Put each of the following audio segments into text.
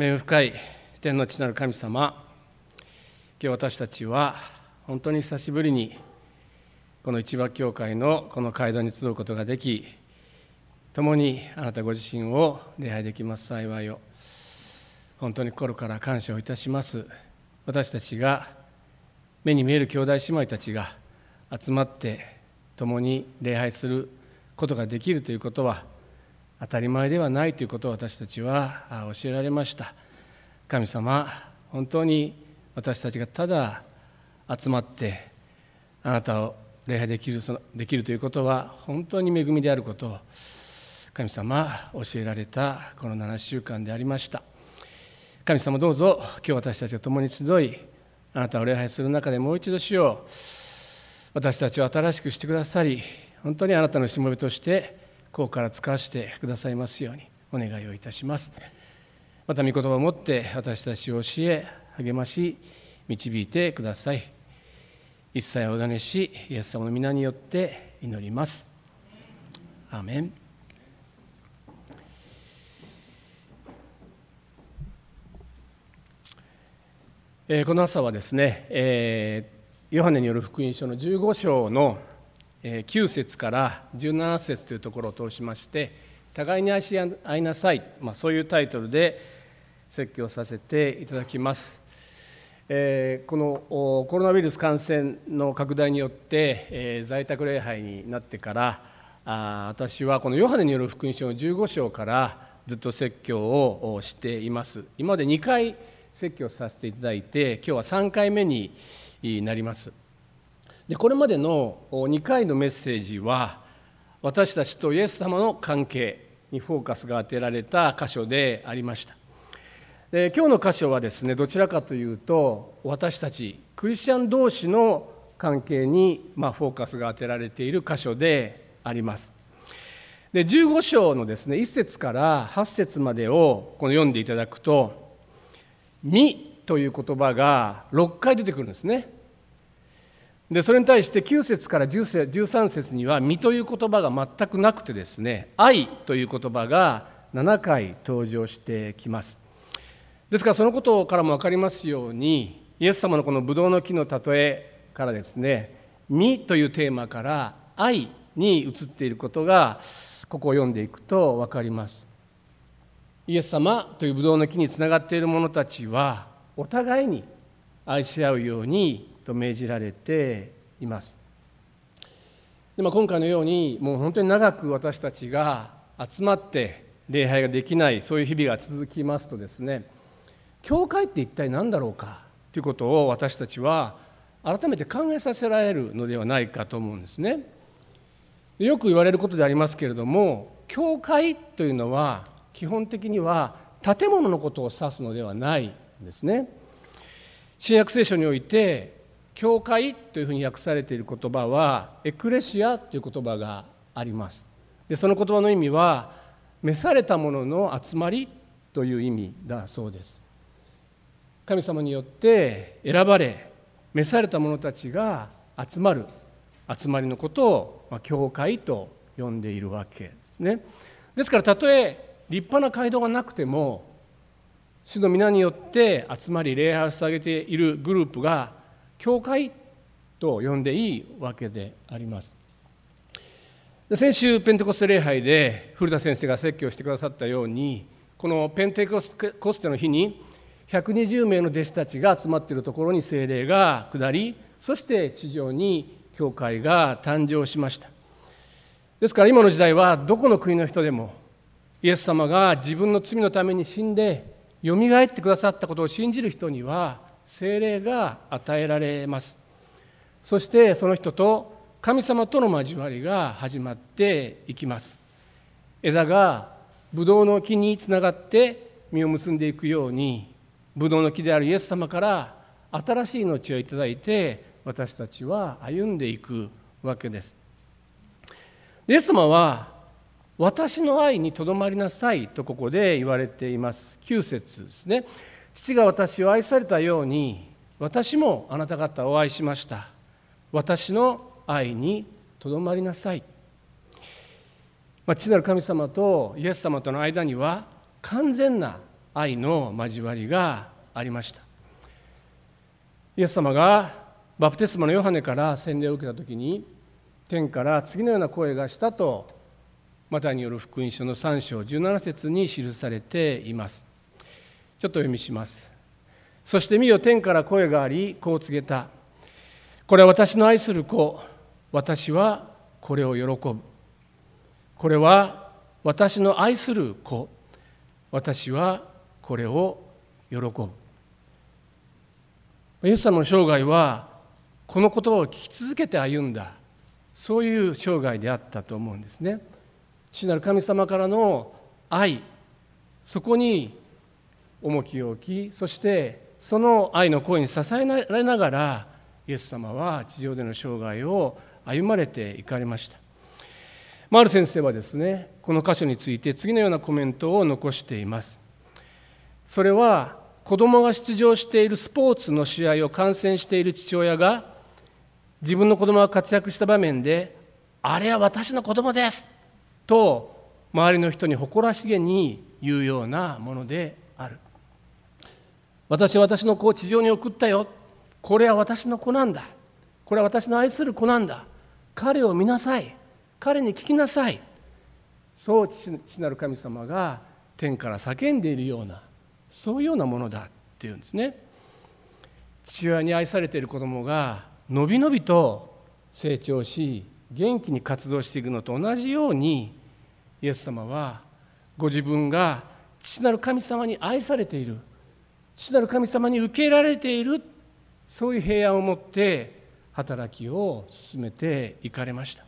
恵み深い天の父なる神様今日私たちは本当に久しぶりにこの市場教会のこの街道に集うことができ共にあなたご自身を礼拝できます幸いを本当に心から感謝をいたします。私たちが目に見える兄弟姉妹たちが集まって共に礼拝することができるということは当たり前ではないということを私たちは教えられました。神様本当に私たちがただ集まってあなたを礼拝できるそのできるということは本当に恵みであることを神様教えられたこの7週間でありました。神様どうぞ今日私たちが共に集いあなたを礼拝する中でもう一度しよう私たちを新しくしてくださり本当にあなたのしもべとしてここから使わせてくださいますようにお願いをいたします。また御言葉を持って私たちを教え励まし導いてください。一切お願いしイエス様の皆によって祈ります。アーメン。え、この朝はですね、えー、ヨハネによる福音書の15章の9節から17節というところを通しまして「互いに愛し合いなさい」まあ、そういうタイトルで説教させていただきます。えー、このコロナウイルス感染の拡大によって、えー、在宅礼拝になってからあ私はこのヨハネによる福音書の15章からずっと説教をしています。今まで2回説教させていただいて今日は3回目になります。でこれまでの2回のメッセージは私たちとイエス様の関係にフォーカスが当てられた箇所でありました。で今日の箇所はですねどちらかというと私たちクリスチャン同士の関係に、まあ、フォーカスが当てられている箇所であります。で15章のですね1節から8節までをこの読んでいただくと「み」という言葉が6回出てくるんですね。でそれに対して9節から13節には「身」という言葉が全くなくてですね「愛」という言葉が7回登場してきます。ですからそのことからも分かりますようにイエス様のこのブドウの木の例えからですね「身」というテーマから「愛」に移っていることがここを読んでいくと分かります。イエス様というブドウの木につながっている者たちはお互いに愛し合うようにと命じられています。でまあ、今回のようにもう本当に長く私たちが集まって礼拝ができないそういう日々が続きますとですね教会って一体何だろうかということを私たちは改めて考えさせられるのではないかと思うんですね。よく言われることでありますけれども教会というのは基本的には建物のことを指すのではないんですね。新約聖書において教会というふうに訳されている言葉はエクレシアという言葉があります。でその言葉の意味は召された者の集まりという意味だそうです。神様によって選ばれ召された者たちが集まる集まりのことを、ま、教会と呼んでいるわけですね。ですからたとえ立派な街道がなくても主の皆によって集まり礼拝を捧げているグループが教会と呼んでいいわけであります。先週ペンテコステ礼拝で古田先生が説教してくださったようにこのペンテコステの日に120名の弟子たちが集まっているところに精霊が下りそして地上に教会が誕生しました。ですから今の時代はどこの国の人でもイエス様が自分の罪のために死んでよみがえってくださったことを信じる人には精霊が与えられます。そしてその人と神様との交わりが始まっていきます。枝がブドウの木につながって実を結んでいくようにブドウの木であるイエス様から新しい命をいただいて私たちは歩んでいくわけです。イエス様は私の愛にとどまりなさいとここで言われています。9節ですね。父が私を愛されたように私もあなた方を愛しました。私の愛にとどまりなさい、まあ、父なる神様とイエス様との間には完全な愛の交わりがありました。イエス様がバプテスマのヨハネから洗礼を受けた時に天から次のような声がしたとマタイによる福音書の3章17節に記されています。ちょっと読みします。そして見よ天から声がありこう告げた。これは私の愛する子。私はこれを喜ぶ。これは私の愛する子。私はこれを喜ぶ。イエス様の生涯はこの言葉を聞き続けて歩んだ。そういう生涯であったと思うんですね。父なる神様からの愛。そこに重きを置きそしてその愛の声に支えられながらイエス様は地上での生涯を歩まれていかれました。マール先生はですねこの箇所について次のようなコメントを残しています。それは子供が出場しているスポーツの試合を観戦している父親が自分の子供が活躍した場面で「あれは私の子供です」と周りの人に誇らしげに言うようなものである。私は私の子を地上に送ったよ。これは私の子なんだ。これは私の愛する子なんだ。彼を見なさい。彼に聞きなさい。そう父なる神様が天から叫んでいるようなそういうようなものだ。っていうんですね。父親に愛されている子供がのびのびと成長し元気に活動していくのと同じようにイエス様はご自分が父なる神様に愛されている。父なる神様に受け入れられているそういう平安を持って働きを進めていかれました。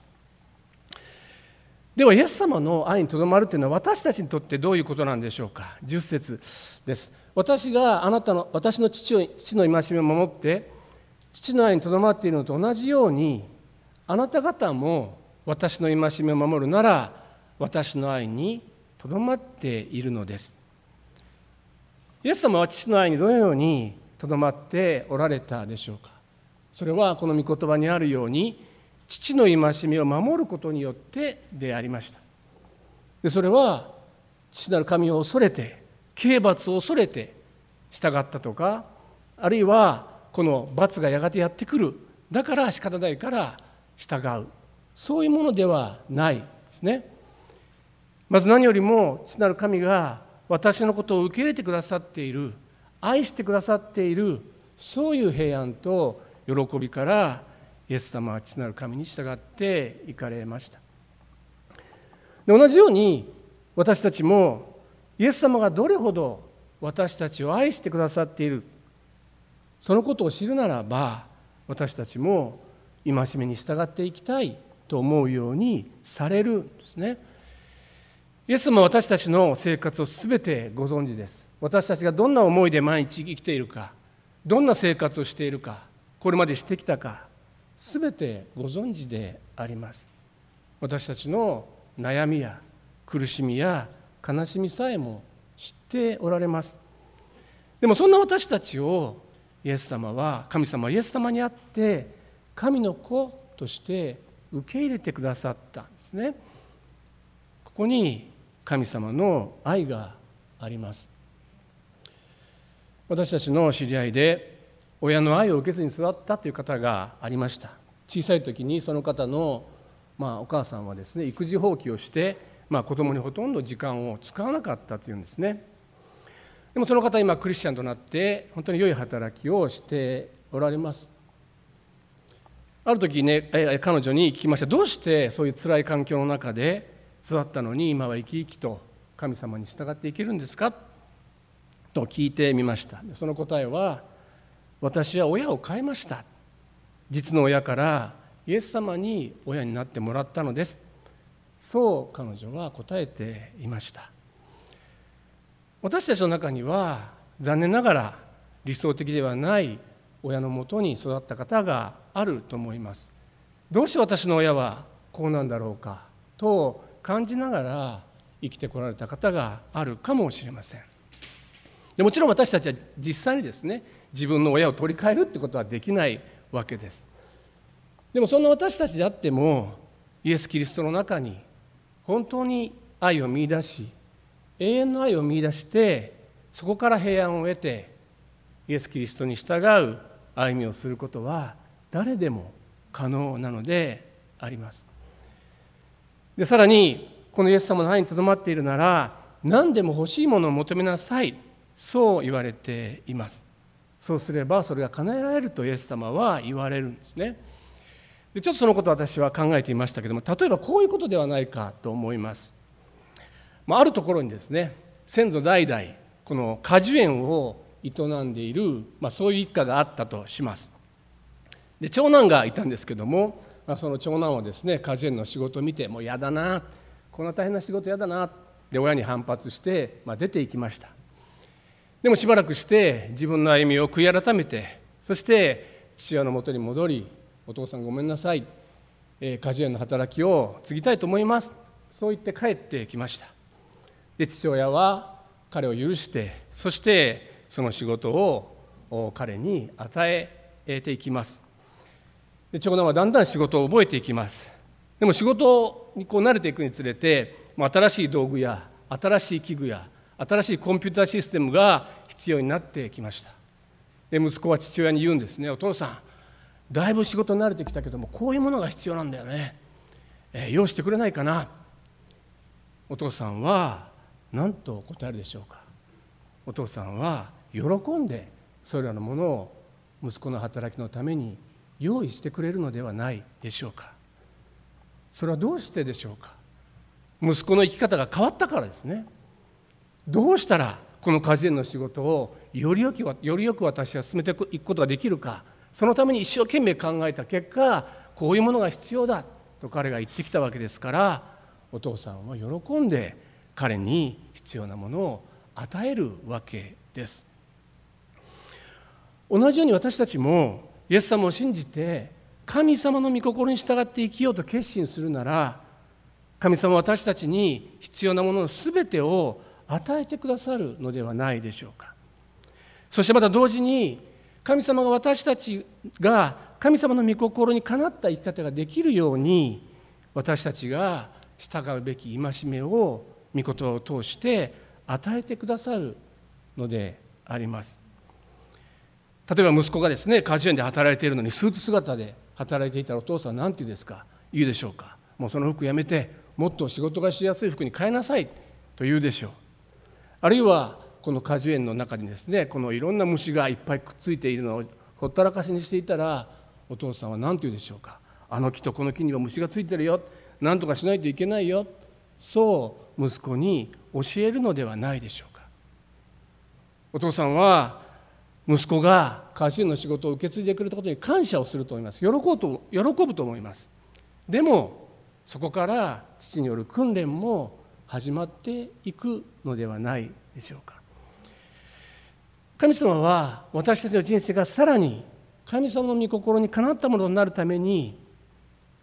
ではイエス様の愛にとどまるというのは私たちにとってどういうことなんでしょうか。10節です。私があなたの私の父を父の戒めを守って父の愛にとどまっているのと同じようにあなた方も私の戒めを守るなら私の愛にとどまっているのです。イエス様は父の愛にどのようにとどまっておられたでしょうか？それはこの御言葉にあるように父の戒めを守ることによってでありました。でそれは父なる神を恐れて刑罰を恐れて従ったとかあるいはこの罰がやがてやってくる。だから仕方ないから従う。そういうものではないですね。まず何よりも父なる神が私のことを受け入れてくださっている愛してくださっているそういう平安と喜びからイエス様は父なる神に従って行かれましたで同じように私たちもイエス様がどれほど私たちを愛してくださっているそのことを知るならば私たちも戒めに従っていきたいと思うようにされるんですね。イエスも私たちの生活を全てご存知です。私たちがどんな思いで毎日生きているかどんな生活をしているかこれまでしてきたか全てご存知であります。私たちの悩みや苦しみや悲しみさえも知っておられます。でもそんな私たちをイエス様は神様はイエス様にあって神の子として受け入れてくださったんですね。ここに神様の愛があります。私たちの知り合いで親の愛を受けずに育ったという方がありました。小さい時にその方の、まあ、お母さんはですね育児放棄をして、まあ、子供にほとんど時間を使わなかったというんですね。でもその方今クリスチャンとなって本当に良い働きをしておられます。ある時ね彼女に聞きました。どうしてそういう辛い環境の中で育ったのに今は生き生きと神様に従っていけるんですか？と聞いてみました。その答えは私は親を変えました。実の親からイエス様に親になってもらったのです。そう彼女は答えていました。私たちの中には残念ながら理想的ではない親のもとに育った方があると思います。どうして私の親はこうなんだろうか？と感じながら生きてこられた方があるかもしれません。でもちろん私たちは実際にですね自分の親を取り替えるってことはできないわけです。でもそんな私たちであってもイエス・キリストの中に本当に愛を見いだし永遠の愛を見いだしてそこから平安を得てイエス・キリストに従う歩みをすることは誰でも可能なのであります。でさらにこのイエス様の愛にとどまっているなら何でも欲しいものを求めなさい。そう言われています。そうすればそれが叶えられるとイエス様は言われるんですね。でちょっとそのことを私は考えていましたけども例えばこういうことではないかと思います。まあるところにですね先祖代々この果樹園を営んでいる、まあ、そういう一家があったとします。で長男がいたんですけども、まあ、その長男はですね果樹園の仕事を見てもう嫌だなこんな大変な仕事嫌だなで親に反発して、まあ、出ていきました。でもしばらくして自分の歩みを悔い改めてそして父親のもとに戻りお父さんごめんなさい、えー、果樹園の働きを継ぎたいと思います。そう言って帰ってきました。で父親は彼を許してそしてその仕事を彼に与えていきます。で長男はだんだん仕事を覚えていきます。でも仕事にこう慣れていくにつれて新しい道具や新しい器具や新しいコンピューターシステムが必要になってきました。で息子は父親に言うんですね。お父さんだいぶ仕事慣れてきたけどもこういうものが必要なんだよね、えー、用意してくれないかな。お父さんは何と答えるでしょうか。お父さんは喜んでそれらのものを息子の働きのために用意してくれるのではないでしょうか。それはどうしてでしょうか。息子の生き方が変わったからですね。どうしたらこの果樹園の仕事をよりよくよりよく私は進めていくことができるか。そのために一生懸命考えた結果こういうものが必要だと彼が言ってきたわけですからお父さんは喜んで彼に必要なものを与えるわけです。同じように私たちもイエス様を信じて神様の御心に従って生きようと決心するなら神様は私たちに必要なものの全てを与えてくださるのではないでしょうか。そしてまた同時に神様が私たちが神様の御心にかなった生き方ができるように私たちが従うべき戒めを御言葉を通して与えてくださるのであります。例えば息子がですね果樹園で働いているのにスーツ姿で働いていたらお父さん何て言うですか？言うでしょうか？もうその服やめてもっと仕事がしやすい服に変えなさい。と言うでしょう。あるいはこの果樹園の中にですねこのいろんな虫がいっぱいくっついているのをほったらかしにしていたらお父さんは何て言うでしょうか？あの木とこの木には虫がついてるよ。何とかしないといけないよ。そう息子に教えるのではないでしょうか。お父さんは息子が家臣の仕事を受け継いでくれたことに感謝をすると思います。喜ぶと喜ぶと思います。でもそこから父による訓練も始まっていくのではないでしょうか。神様は私たちの人生がさらに神様の御心にかなったものになるために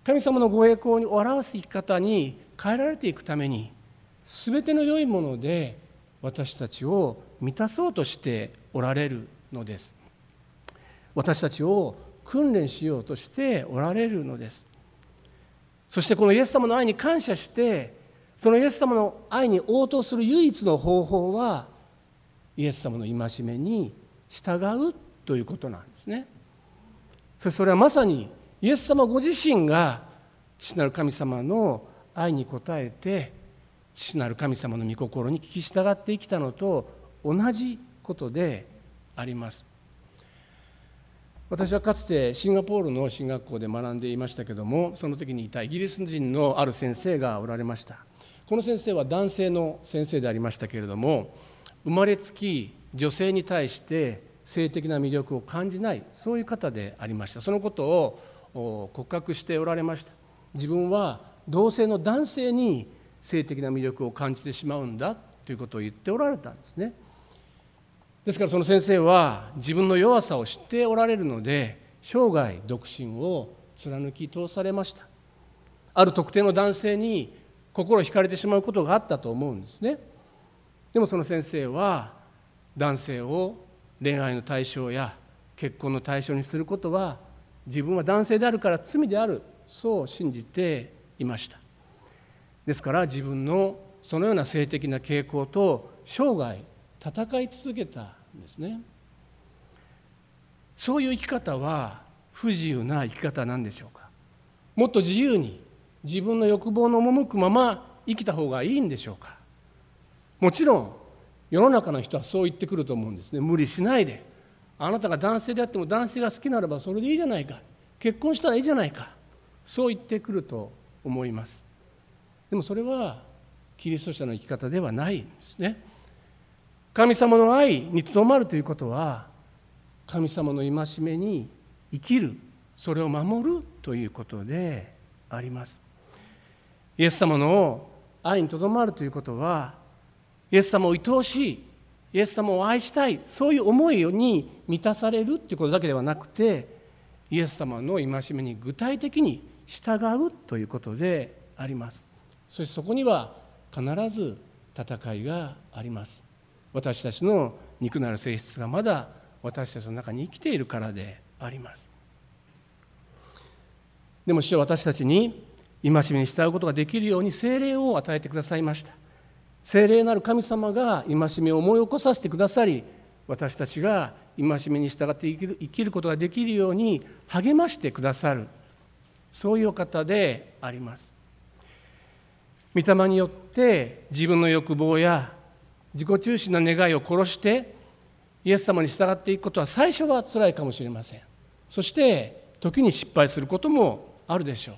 神様のご栄光に表す生き方に変えられていくために全ての良いもので私たちを満たそうとしておられるのです。私たちを訓練しようとしておられるのです。そしてこのイエス様の愛に感謝してそのイエス様の愛に応答する唯一の方法はイエス様の戒めに従うということなんですね。そそれはまさにイエス様ご自身が父なる神様の愛に応えて父なる神様の御心に聞き従って生きたのと同じことであります。私はかつてシンガポールの進学校で学んでいましたけどもその時にいたイギリス人のある先生がおられました。この先生は男性の先生でありましたけれども生まれつき女性に対して性的な魅力を感じないそういう方でありました。そのことを告白しておられました。自分は同性の男性に性的な魅力を感じてしまうんだということを言っておられたんですね。ですからその先生は自分の弱さを知っておられるので生涯独身を貫き通されました。ある特定の男性に心惹かれてしまうことがあったと思うんですね。でもその先生は男性を恋愛の対象や結婚の対象にすることは自分は男性であるから罪であるそう信じていました。ですから自分のそのような性的な傾向と生涯戦い続けたんですね。そういう生き方は不自由な生き方なんでしょうか？もっと自由に自分の欲望の赴くまま生きた方がいいんでしょうか？もちろん世の中の人はそう言ってくると思うんですね。無理しないで。あなたが男性であっても男性が好きならばそれでいいじゃないか。結婚したらいいじゃないか。そう言ってくると思います。でもそれはキリスト者の生き方ではないんですね。神様の愛にとどまるということは神様の戒めに生きるそれを守るということであります。イエス様の愛にとどまるということはイエス様を愛おしいイエス様を愛したいそういう思いに満たされるということだけではなくてイエス様の戒めに具体的に従うということであります。そしてそこには必ず戦いがあります。私たちの肉なる性質がまだ私たちの中に生きているからであります。でも主は私たちに戒めに従うことができるように精霊を与えてくださいました。精霊なる神様が戒めを思い起こさせてくださり私たちが戒めに従って生きる生きることができるように励ましてくださる。そういうお方であります。御霊によって自分の欲望や自己中心な願いを殺してイエス様に従っていくことは最初は辛いかもしれません。そして時に失敗することもあるでしょう。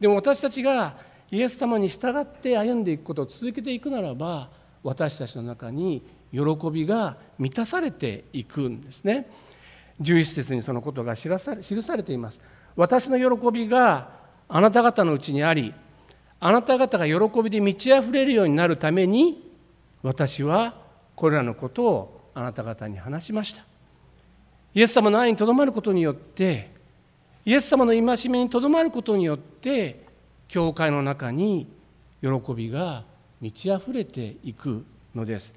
でも私たちがイエス様に従って歩んでいくことを続けていくならば私たちの中に喜びが満たされていくんですね。11節にそのことが記され記されています。私の喜びがあなた方のうちにありあなた方が喜びで満ち溢れるようになるために私はこれらのことをあなた方に話しました。イエス様の愛にとどまることによってイエス様の戒めにとどまることによって教会の中に喜びが満ち溢れていくのです。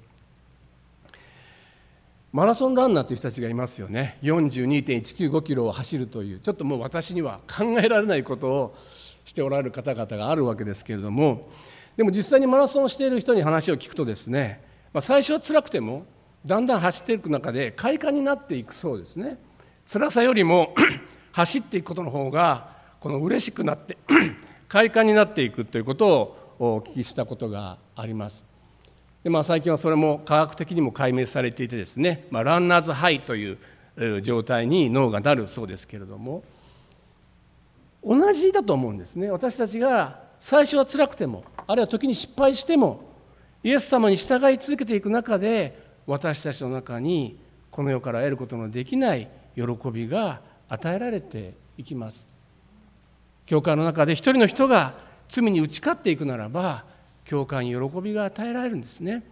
マラソンランナーという人たちがいますよね。42.195キロを走るというちょっともう私には考えられないことをしておられる方々があるわけですけれどもでも実際にマラソンをしている人に話を聞くとですね、まあ、最初は辛くてもだんだん走っていく中で快感になっていくそうですね。辛さよりも 走っていくことの方がこの嬉しくなって 快感になっていくということをお聞きしたことがあります。で、まあ、最近はそれも科学的にも解明されていてですね、まあ、ランナーズハイという状態に脳がなるそうですけれども同じだと思うんですね。私たちが最初は辛くてもあるいは時に失敗してもイエス様に従い続けていく中で私たちの中にこの世から得ることのできない喜びが与えられていきます。教会の中で一人の人が罪に打ち勝っていくならば教会に喜びが与えられるんですね。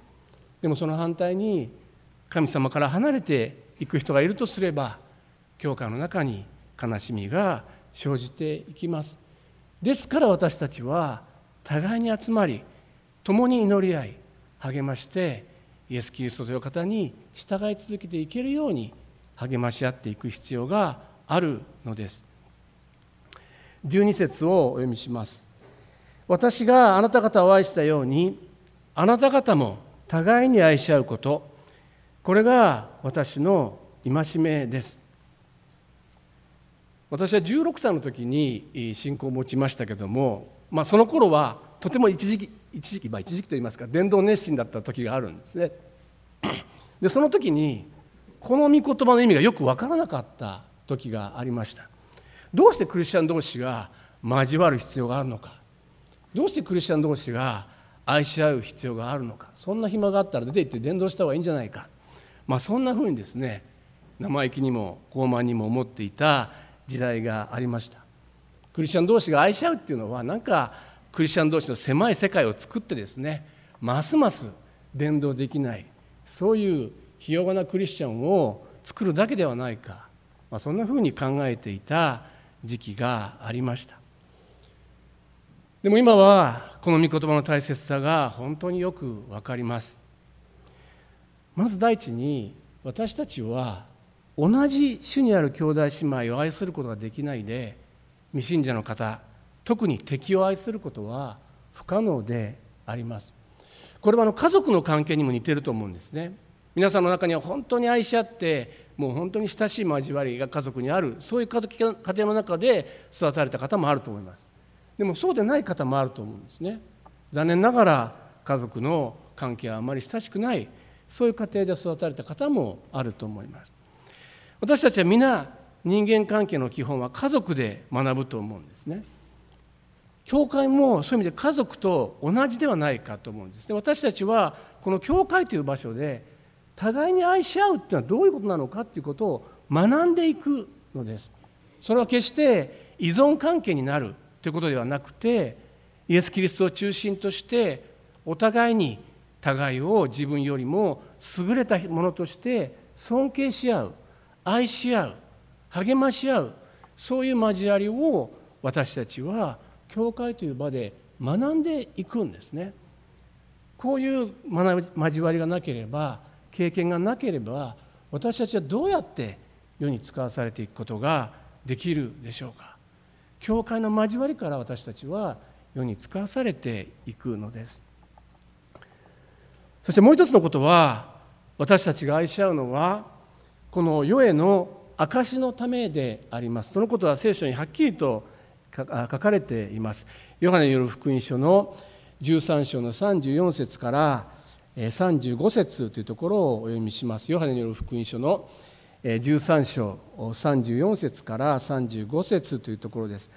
でもその反対に神様から離れていく人がいるとすれば教会の中に悲しみが生じていきます。ですから私たちは互いに集まり共に祈り合い励ましてイエス・キリストという方に従い続けていけるように励まし合っていく必要があるのです。12節をお読みします。私があなた方を愛したようにあなた方も互いに愛し合うこと。これが私の戒めです。私は16歳の時に信仰を持ちましたけども、まあ、その頃はとても一時期一時期、まあ、一時期といいますか伝道熱心だった時があるんですね。でその時にこの御言葉の意味がよく分からなかった時がありました。どうしてクリスチャン同士が交わる必要があるのか。どうしてクリスチャン同士が愛し合う必要があるのか。そんな暇があったら出て行って伝道した方がいいんじゃないか、まあ、そんなふうにですね生意気にも傲慢にも思っていた時代がありました。クリスチャン同士が愛し合うっていうのはなんかクリスチャン同士の狭い世界を作ってですねますます伝道できないそういうひ弱なクリスチャンを作るだけではないか、まあ、そんなふうに考えていた時期がありました。でも今はこの御言葉の大切さが本当によく分かります。まず第一に私たちは同じ主にある兄弟姉妹を愛することができないで未信者の方特に敵を愛することは不可能であります。これはあの家族の関係にも似てると思うんですね。皆さんの中には本当に愛し合ってもう本当に親しい交わりが家族にあるそういう家庭の中で育たれた方もあると思います。でもそうでない方もあると思うんですね。残念ながら家族の関係はあまり親しくないそういう家庭で育たれた方もあると思います。私たちは皆人間関係の基本は家族で学ぶと思うんですね。教会もそういう意味で家族と同じではないかと思うんですね。私たちはこの教会という場所で互いに愛し合うっていうのはどういうことなのかっていうことを学んでいくのです。それは決して依存関係になるということではなくてイエス・キリストを中心としてお互いに互いを自分よりも優れたものとして尊敬し合う。愛し合う励まし合うそういう交わりを私たちは教会という場で学んでいくんですね。こういう交わりがなければ経験がなければ私たちはどうやって世に使わされていくことができるでしょうか教会の交わりから私たちは世に使わされていくのですそしてもう一つのことは私たちが愛し合うのはこの世への証のためであります。そのことは聖書にはっきりと書かれています。ヨハネによる福音書の13章の34節から35節というところをお読みします。ヨハネによる福音書の13章34節から35節というところです。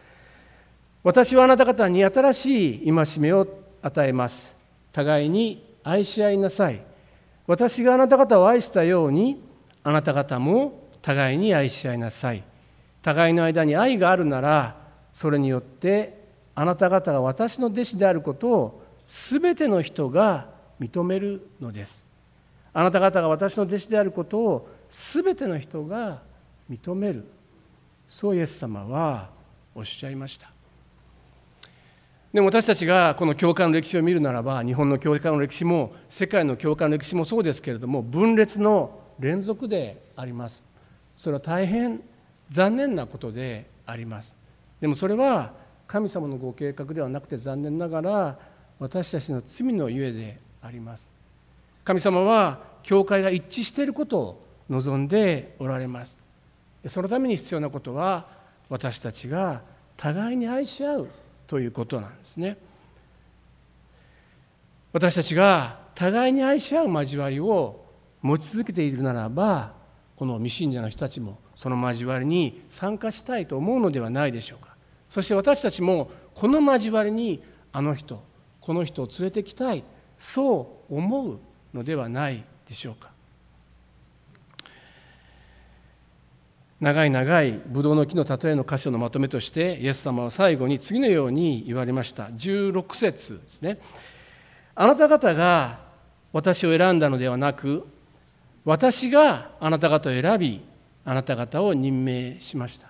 私はあなた方に新しい戒めを与えます。互いに愛し合いなさい。私があなた方を愛したようにあなた方も互いに愛し合いなさい。互いの間に愛があるならそれによってあなた方が私の弟子であることを全ての人が認めるのです。あなた方が私の弟子であることを全ての人が認める。そうイエス様はおっしゃいました。でも私たちがこの教会の歴史を見るならば日本の教会の歴史も世界の教会の歴史もそうですけれども分裂の連続であります。それは大変残念なことであります。でもそれは神様のご計画ではなくて残念ながら私たちの罪のゆえであります。神様は教会が一致していることを望んでおられます。そのために必要なことは私たちが互いに愛し合うということなんですね。私たちが互いに愛し合う交わりを持ち続けているならばこの未信者の人たちもその交わりに参加したいと思うのではないでしょうか。そして私たちもこの交わりにあの人この人を連れてきたいそう思うのではないでしょうか。長い長いブドウの木の例えの箇所のまとめとしてイエス様は最後に次のように言われました。16節ですね。あなた方が私を選んだのではなく私があなた方を選びあなた方を任命しました。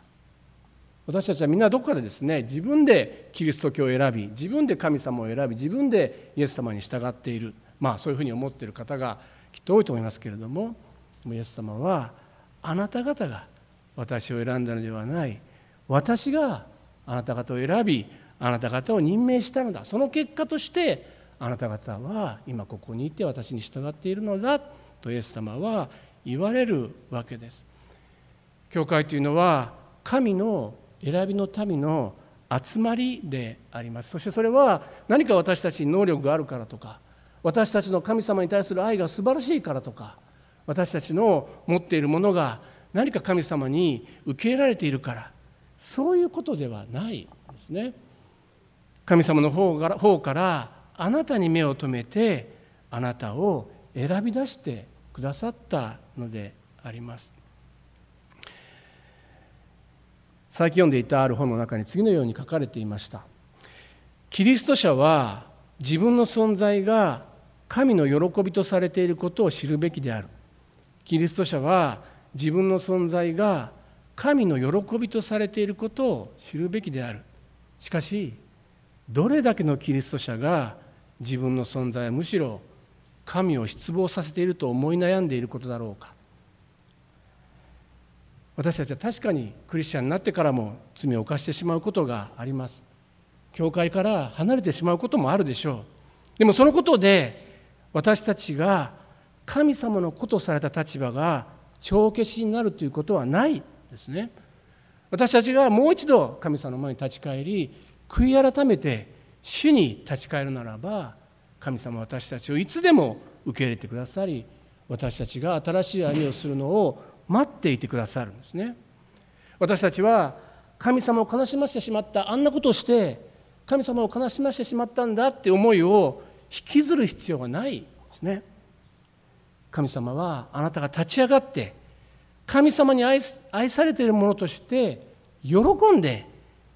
私たちはみんなどこかでですね自分でキリスト教を選び自分で神様を選び自分でイエス様に従っている。まあそういうふうに思っている方がきっと多いと思いますけれどもイエス様はあなた方が私を選んだのではない。私があなた方を選びあなた方を任命したのだ。その結果としてあなた方は今ここにいて私に従っているのだ。とイエス様は言われるわけです。教会というのは神の選びの民の集まりでありますそしてそれは何か私たちに能力があるからとか私たちの神様に対する愛が素晴らしいからとか私たちの持っているものが何か神様に受け入れられているからそういうことではないですね神様の方から方からあなたに目を留めてあなたを選び出してくださったのであります。最近読んでいたある本の中に次のように書かれていました。キリスト者は自分の存在が神の喜びとされていることを知るべきである。キリスト者は自分の存在が神の喜びとされていることを知るべきである。しかしどれだけのキリスト者が自分の存在はむしろ神を失望させていると思い悩んでいることだろうか。私たちは確かにクリスチャンになってからも罪を犯してしまうことがあります。教会から離れてしまうこともあるでしょう。でもそのことで私たちが神様の子とされた立場が帳消しになるということはないですね。私たちがもう一度神様の前に立ち返り悔い改めて主に立ち返るならば神様私たちをいつでも受け入れてくださり私たちが新しい歩みをするのを待っていてくださるんですね。私たちは神様を悲しませてしまったあんなことをして神様を悲しませてしまったんだって思いを引きずる必要がないですね。神様はあなたが立ち上がって神様に愛されているものとして喜んで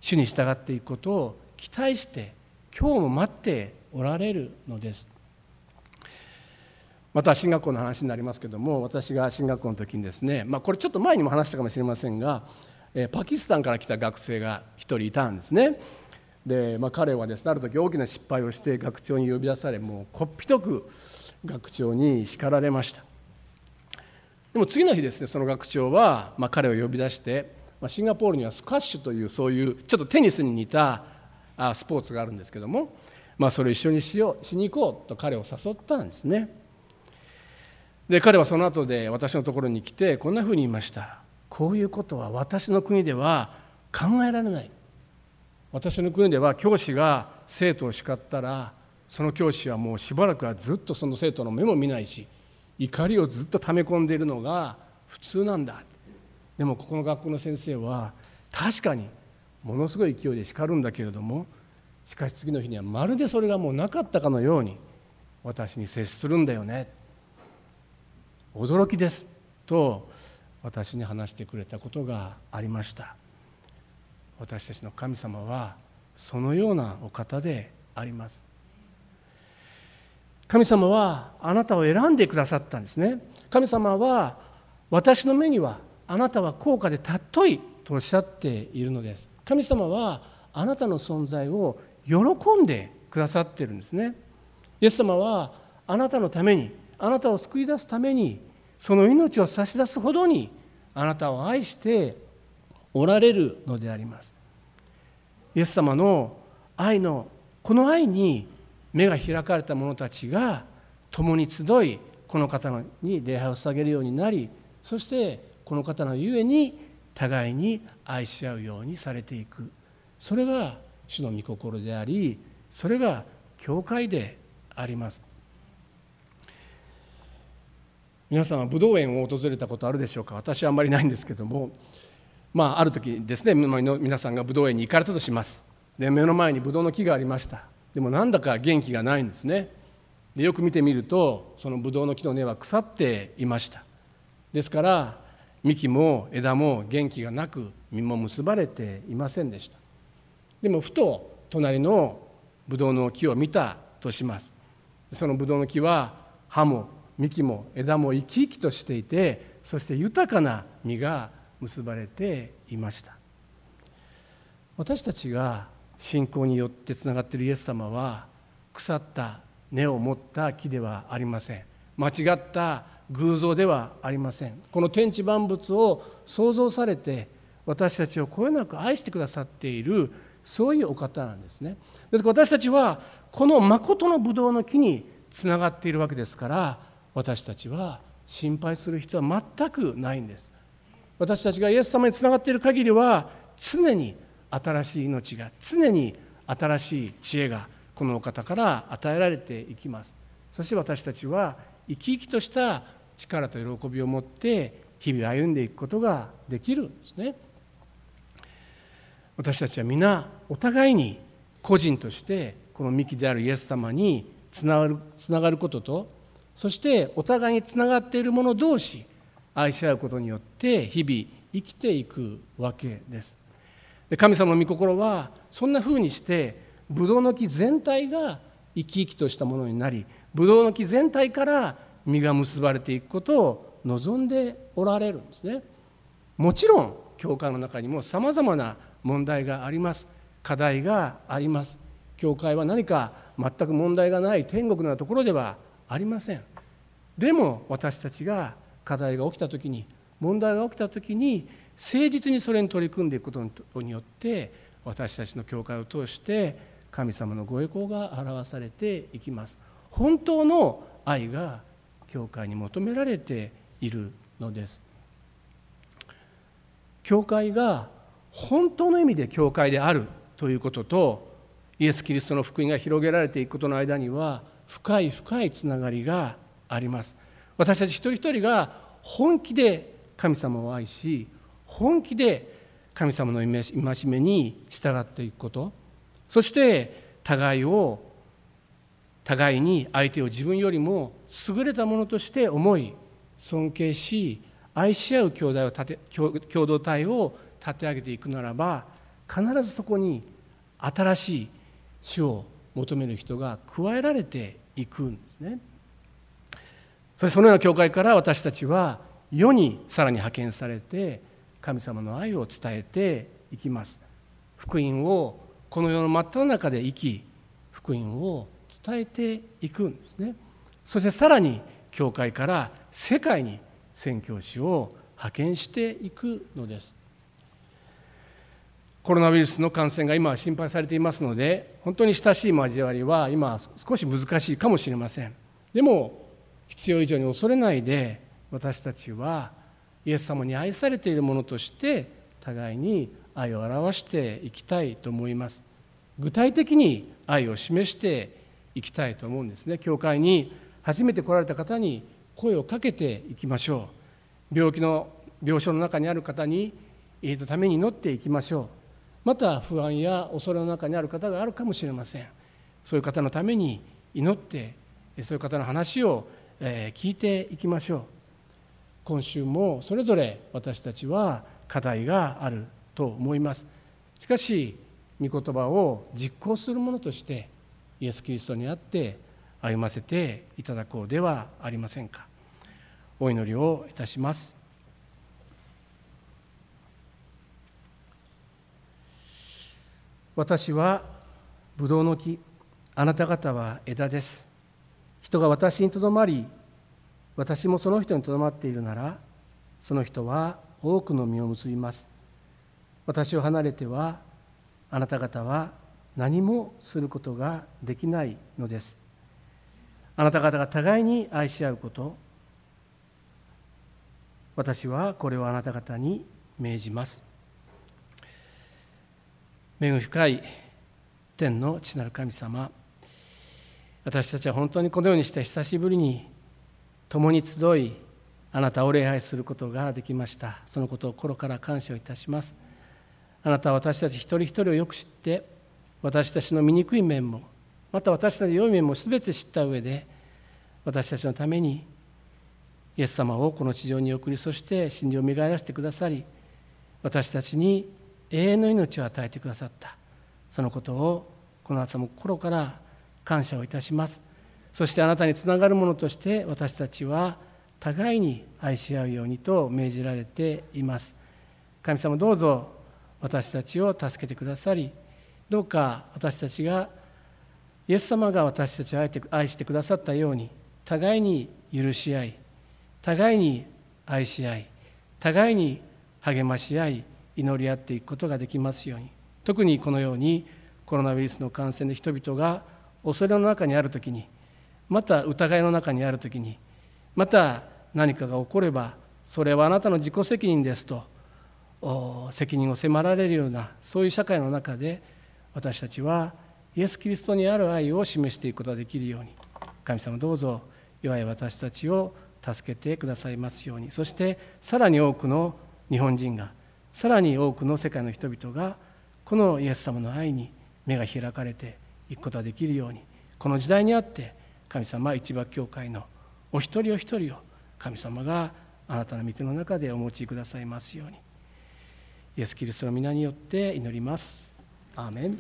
主に従っていくことを期待して今日も待っておられるのです。また進学校の話になりますけども私が進学校の時にですね、まあ、これちょっと前にも話したかもしれませんがパキスタンから来た学生が1人いたんですね。で、まあ、彼はですねある時大きな失敗をして学長に呼び出されもうこっぴどく学長に叱られました。でも次の日ですねその学長は、まあ、彼を呼び出して、まあ、シンガポールにはスカッシュというそういうちょっとテニスに似たスポーツがあるんですけども、まあ、それを一緒にしようしに行こうと彼を誘ったんですね。で彼はその後で私のところに来てこんなふうに言いました。こういうことは私の国では考えられない。私の国では教師が生徒を叱ったらその教師はもうしばらくはずっとその生徒の目も見ないし怒りをずっと溜め込んでいるのが普通なんだ。でもここの学校の先生は確かにものすごい勢いで叱るんだけれどもしかし次の日にはまるでそれがもうなかったかのように私に接するんだよね。驚きですと私に話してくれたことがありました。私たちの神様はそのようなお方であります。神様はあなたを選んでくださったんですね。神様は私の目にはあなたは高価で尊いとおっしゃっているのです。神様はあなたの存在を喜んでくださってるんですね。イエス様はあなたのためにあなたを救い出すためにその命を差し出すほどにあなたを愛しておられるのであります。イエス様の愛のこの愛に目が開かれた者たちが共に集いこの方に礼拝を捧げるようになりそしてこの方のゆえに互いに愛し合うようにされていく。それが主の御心でありそれが教会であります。皆さんは武道園を訪れたことあるでしょうか？私はあんまりないんですけども。まあある時ですね皆さんが武道園に行かれたとします。で目の前にブドウの木がありました。でもなんだか元気がないんですね。でよく見てみるとそのブドウの木の根は腐っていました。ですから幹も枝も元気がなく実も結ばれていませんでした。でもふと隣のブドウの木を見たとします。そのブドウの木は葉も幹も枝も生き生きとしていてそして豊かな実が結ばれていました。私たちが信仰によってつながっているイエス様は腐った根を持った木ではありません。間違った偶像ではありません。この天地万物を創造されて私たちをこよなく愛してくださっているそういうお方なんですね。ですから私たちはこの誠のブドウの木につながっているわけですから私たちは心配する必要は全くないんです。私たちがイエス様につながっている限りは常に新しい命が常に新しい知恵がこのお方から与えられていきます。そして私たちは生き生きとした力と喜びを持って日々歩んでいくことができるんですね。私たちは皆お互いに個人としてこの幹であるイエス様につながるつながることとそしてお互いにつながっている者同士愛し合うことによって日々生きていくわけです。で神様の御心はそんなふうにしてブドウの木全体が生き生きとしたものになりブドウの木全体から実が結ばれていくことを望んでおられるんですね。もちろん教会の中にもさまざまな問題があります。課題があります。教会は何か全く問題がない天国なところではありません。でも私たちが課題が起きた時に問題が起きた時に誠実にそれに取り組んでいくことによって私たちの教会を通して神様のご栄光が表されていきます。本当の愛が教会に求められているのです。教会が本当の意味で教会であるということとイエス・キリストの福音が広げられていくことの間には深い深いつながりがあります。私たち一人一人が本気で神様を愛し本気で神様の戒めに従っていくこと。そして互いを互いに相手を自分よりも優れたものとして思い尊敬し愛し合う兄弟を立て共同体を立て上げていくならば必ずそこに新しい主を求める人が加えられていくんですね。そしてそのような教会から私たちは世にさらに派遣されて神様の愛を伝えていきます。福音をこの世の真っ只中で生き福音を伝えていくんですね。そしてさらに教会から世界に宣教師を派遣していくのです。コロナウイルスの感染が今は心配されていますので本当に親しい交わりは今少し難しいかもしれません。でも必要以上に恐れないで私たちはイエス様に愛されているものとして互いに愛を表していきたいと思います。具体的に愛を示していきたいと思うんですね。教会に初めて来られた方に声をかけていきましょう。病気の病床の中にある方に家のために祈っていきましょう。また不安や恐れの中にある方があるかもしれません。そういう方のために祈ってそういう方の話を聞いていきましょう。今週もそれぞれ私たちは課題があると思います。しかし御言葉を実行するものとしてイエス・キリストにあって歩ませていただこうではありませんか。お祈りをいたします。私はブドウの木あなた方は枝です。人が私にとどまり私もその人にとどまっているならその人は多くの実を結びます。私を離れてはあなた方は何もすることができないのです。あなた方が互いに愛し合うこと。私はこれをあなた方に命じます。恵み深い天の父なる神様。私たちは本当にこのようにして久しぶりに共に集いあなたを礼拝することができました。そのことを心から感謝をいたします。あなたは私たち一人一人をよく知って私たちの醜い面もまた私たちの良い面も全て知った上で私たちのためにイエス様をこの地上に送りそして真理を磨らせてくださり私たちに永遠の命を与えてくださった。そのことをこの朝も心から感謝をいたします。そしてあなたにつながるものとして私たちは互いに愛し合うようにと命じられています。神様どうぞ私たちを助けてくださりどうか私たちがイエス様が私たちを愛してくださったように互いに許し合い互いに愛し合い互いに励まし合い祈り合っていくことができますように。特にこのようにコロナウイルスの感染で人々が恐れの中にある時にまた疑いの中にある時にまた何かが起こればそれはあなたの自己責任ですと責任を迫られるようなそういう社会の中で私たちはイエス・キリストにある愛を示していくことができるように神様どうぞ弱い私たちを助けてくださいますように。そしてさらに多くの日本人がさらに多くの世界の人々がこのイエス様の愛に目が開かれていくことができるようにこの時代にあって神様は一幕教会のお一人お一人を神様があなたの御手の中でお持ちくださいますようにイエス・キリストの皆によって祈ります。アーメン